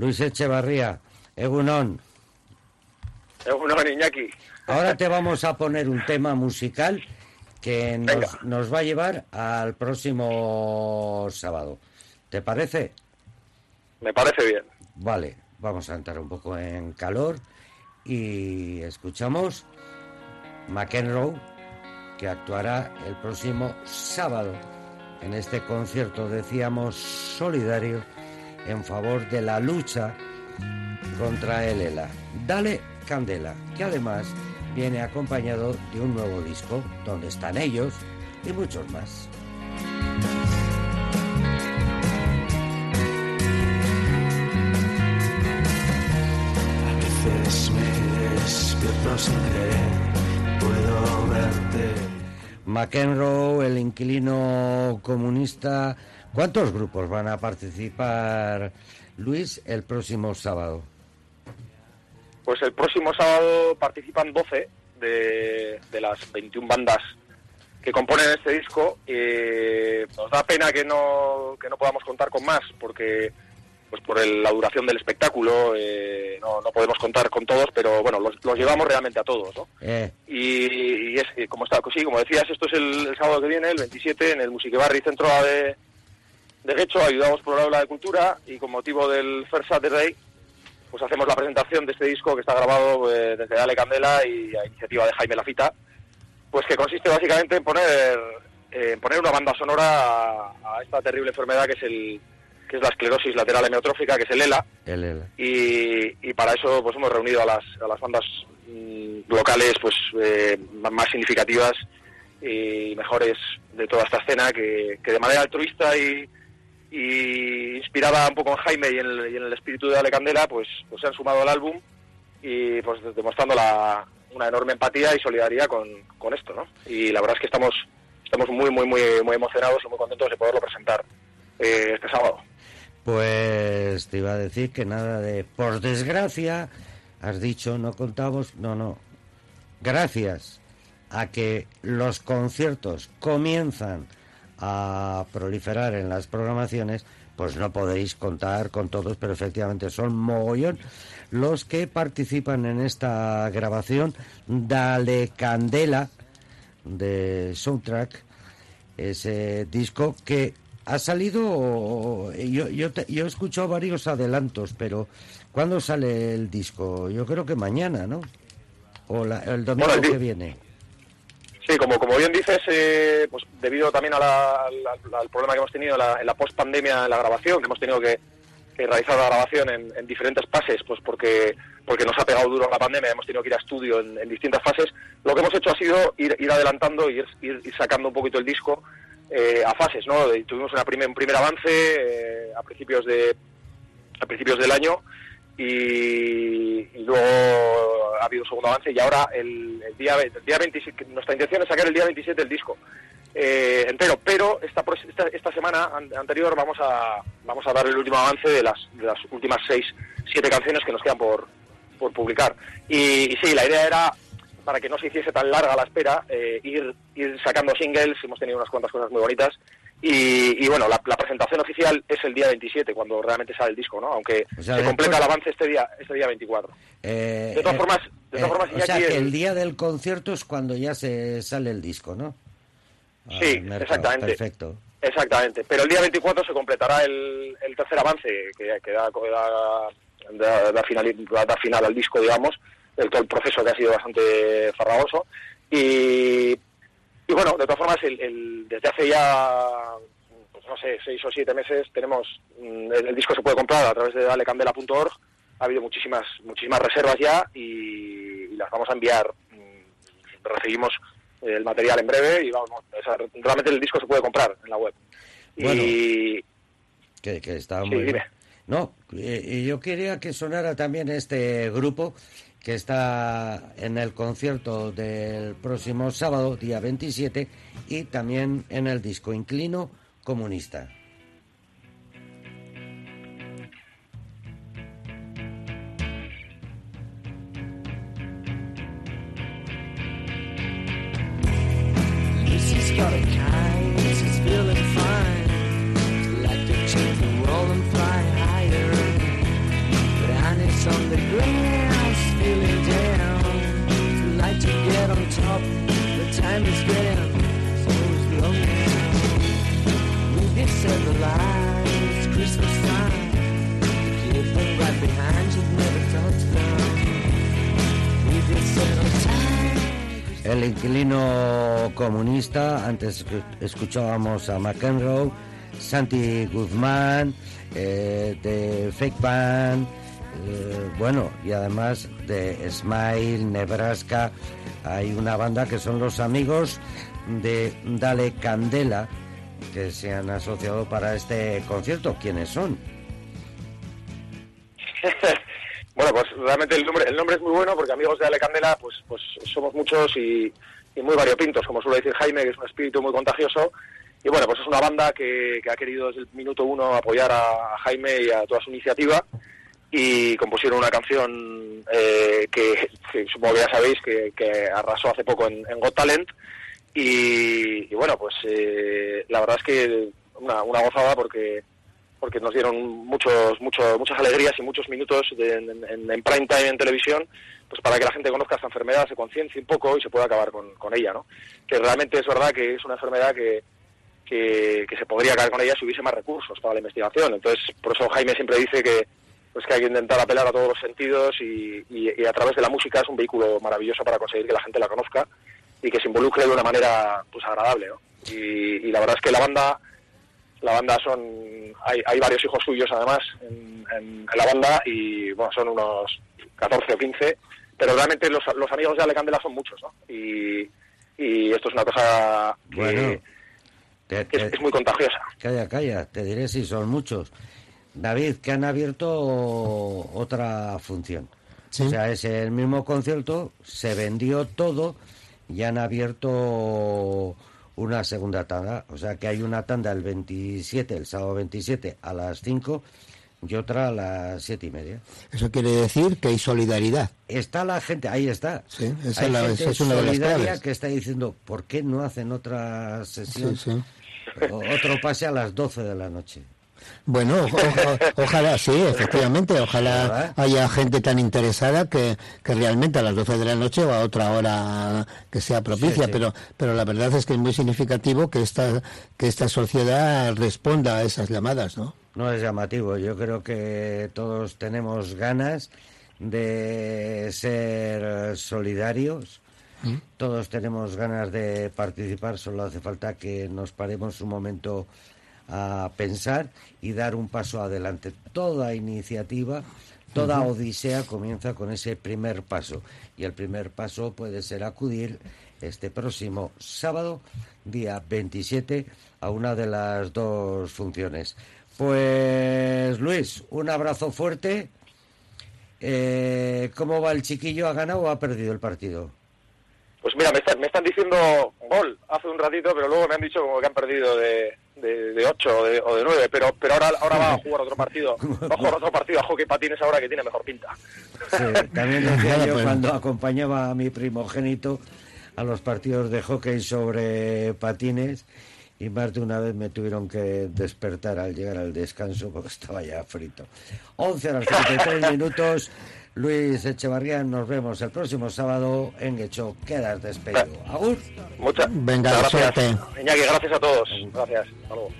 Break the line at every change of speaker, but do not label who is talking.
Luis Echevarría, Egunon.
Egunon, Iñaki.
Ahora te vamos a poner un tema musical que nos, nos, va a llevar al próximo sábado. ¿Te parece?
Me parece bien.
Vale, vamos a entrar un poco en calor y escuchamos McEnroe que actuará el próximo sábado en este concierto, decíamos, solidario en favor de la lucha contra el ELA. Dale Candela, que además viene acompañado de un nuevo disco donde están ellos y muchos más.
A veces me despierto sin creer, puedo verte.
McEnroe, el inquilino comunista. ¿Cuántos grupos van a participar, Luis, el próximo sábado?
Pues el próximo sábado participan 12 de, de las 21 bandas que componen este disco. Eh, nos da pena que no, que no podamos contar con más, porque pues por el, la duración del espectáculo eh, no, no, podemos contar con todos, pero bueno, los, los llevamos realmente a todos, ¿no?
Eh.
Y, y, es como está, sí, como decías, esto es el, el, sábado que viene, el 27, en el Musique Centro de, de Guecho, ayudamos por la Aula de Cultura y con motivo del First Saturday, pues hacemos la presentación de este disco que está grabado eh, desde Dale Candela y a iniciativa de Jaime Lafita, pues que consiste básicamente en poner, eh, en poner una banda sonora a, a esta terrible enfermedad que es el que es la esclerosis lateral hemiotrófica, que es el ELA.
El ELA.
Y, y, para eso pues hemos reunido a las, a las bandas mmm, locales pues eh, más significativas y mejores de toda esta escena que, que de manera altruista y, y, inspirada un poco en Jaime y en el, espíritu de Ale Candela, pues, pues se han sumado al álbum y pues demostrando la, una enorme empatía y solidaridad con, con esto, ¿no? Y la verdad es que estamos, estamos muy, muy, muy, muy emocionados y muy contentos de poderlo presentar eh, este sábado.
Pues te iba a decir que nada de, por desgracia, has dicho, no contamos, no, no. Gracias a que los conciertos comienzan a proliferar en las programaciones, pues no podéis contar con todos, pero efectivamente son mogollón los que participan en esta grabación. Dale Candela de Soundtrack, ese disco que ha salido, yo, yo, te, yo he escuchado varios adelantos, pero ¿cuándo sale el disco? Yo creo que mañana, ¿no? O la, el domingo bueno, el que viene.
Sí, como, como bien dices, eh, pues debido también a la, al, problema que hemos tenido en la, en la post-pandemia en la grabación, que hemos tenido que, realizar la grabación en, en, diferentes fases, pues porque, porque nos ha pegado duro la pandemia, hemos tenido que ir a estudio en, distintas fases, lo que hemos hecho ha sido ir, adelantando y ir sacando un poquito el disco eh, a fases, ¿no? Tuvimos una primer, un primer avance eh, a principios de a principios del año y, luego ha habido un segundo avance y ahora el, el día el día 27, nuestra intención es sacar el día 27 el disco eh, entero, pero esta, esta, esta semana an, anterior vamos a vamos a dar el último avance de las de las últimas seis siete canciones que nos quedan por por publicar. Y sí la idea era para que no se hiciese tan larga la espera, eh, ir, ir sacando singles, hemos tenido unas cuantas cosas muy bonitas, y, y bueno, la, la, presentación oficial es el día 27, cuando realmente sale el disco, ¿no? Aunque o sea, se completa el avance este día, este día 24.
Eh,
de todas formas, de todas
eh,
formas
o sea, que el día del concierto es cuando ya se sale el disco, ¿no?
Sí, mercado, exactamente.
Perfecto.
Exactamente, pero el día 24 se completará el, el tercer avance que, que da, da, da, da, final, da final al disco, digamos, el, todo el proceso que ha sido bastante farragoso. Y, y bueno, de todas formas, el, el, desde hace ya, pues no sé, seis o siete meses tenemos, mm, el, el disco se puede comprar a través de dalecandela.org, ha habido muchísimas, muchísimas reservas ya y, y las vamos a enviar, mm, recibimos el material en breve y vamos, o sea, realmente el disco se puede comprar en la web.
Bueno,
y...
Que, que está
sí,
muy
dime.
No, y yo quería que sonara también este grupo que está en el concierto del próximo sábado, día 27, y también en el disco Inclino Comunista.
Christmas time.
El inquilino comunista, antes escuchábamos a McEnroe, Santi Guzmán, eh, de Fake Band, eh, bueno, y además de Smile, Nebraska, hay una banda que son los amigos de Dale Candela, que se han asociado para este concierto. ¿Quiénes son?
bueno, pues realmente el nombre, el nombre es muy bueno porque amigos de Ale Candela, pues, pues somos muchos y, muy variopintos, como suele decir Jaime, que es un espíritu muy contagioso. Y bueno, pues es una banda que, que ha querido desde el minuto uno apoyar a Jaime y a toda su iniciativa y compusieron una canción eh, que, que supongo que ya sabéis que, que arrasó hace poco en, en Got Talent y, y bueno pues eh, la verdad es que una, una gozada porque porque nos dieron muchos muchos muchas alegrías y muchos minutos de- en, en- en prime time en televisión pues para que la gente conozca esta enfermedad se conciencie un poco y se pueda acabar con, con ella no que realmente es verdad que es una enfermedad que que, que se podría acabar con ella si hubiese más recursos para la investigación. Entonces, por eso Jaime siempre dice que pues que hay que intentar apelar a todos los sentidos y, y- y a través de la música es un vehículo maravilloso para conseguir que la gente la conozca y que se involucre de una manera pues agradable. ¿no? Y, y la verdad es que la banda la banda son hay, hay varios hijos suyos además en, en- en la banda y bueno son unos 14 o 15 pero realmente los, los amigos de Ale Candela son muchos ¿no? y, y esto es una cosa que,
Bueno, te-
que es,
te-
es muy contagiosa
Calla, calla, te diré si son muchos. David, que han abierto otra función.
Sí.
O sea, es el mismo concierto, se vendió todo y han abierto una segunda tanda. O sea, que hay una tanda el 27, el sábado 27 a las 5 y otra a las siete y media.
Eso quiere decir que hay solidaridad.
Está la gente, ahí está.
Sí, esa
Hay
la-
gente
esa es una de las
solidaria que está diciendo, ¿por qué no hacen otra sesión?
Sí, sí.
O- Otro pase a las 12 de la noche.
Bueno, o- o- ojalá, sí, efectivamente, ojalá haya gente tan interesada que, que realmente a las 12 de la noche o a otra hora que sea propicia,
Sí, sí.
pero pero la verdad es que es muy significativo que esta que esta sociedad responda a esas llamadas, ¿no?
No es llamativo. Yo creo que todos tenemos ganas de ser solidarios. Todos tenemos ganas de participar. Solo hace falta que nos paremos un momento a pensar y dar un paso adelante. Toda iniciativa, toda odisea comienza con ese primer paso. Y el primer paso puede ser acudir este próximo sábado, día 27, a una de las dos funciones. Pues Luis, un abrazo fuerte. Eh, ¿Cómo va el chiquillo? ¿Ha ganado o ha perdido el partido?
Pues mira, me están, me están diciendo gol hace un ratito, pero luego me han dicho como que han perdido de, de, de 8 o de, o de 9, pero, pero ahora, ahora va a jugar otro partido, va a jugar otro partido a hockey patines ahora que tiene mejor pinta.
Sí, también decía yo
pues.
cuando acompañaba a mi primogénito a los partidos de hockey sobre patines y más de una vez me tuvieron que despertar al llegar al descanso porque estaba ya frito. 11 horas 33 minutos. Luis Echevarría, nos vemos el próximo sábado en Guecho. Quedas despedido. Agur.
Muchas
Venga,
muchas gracias.
suerte.
Iñaki, gracias a todos. Gracias. Hasta luego.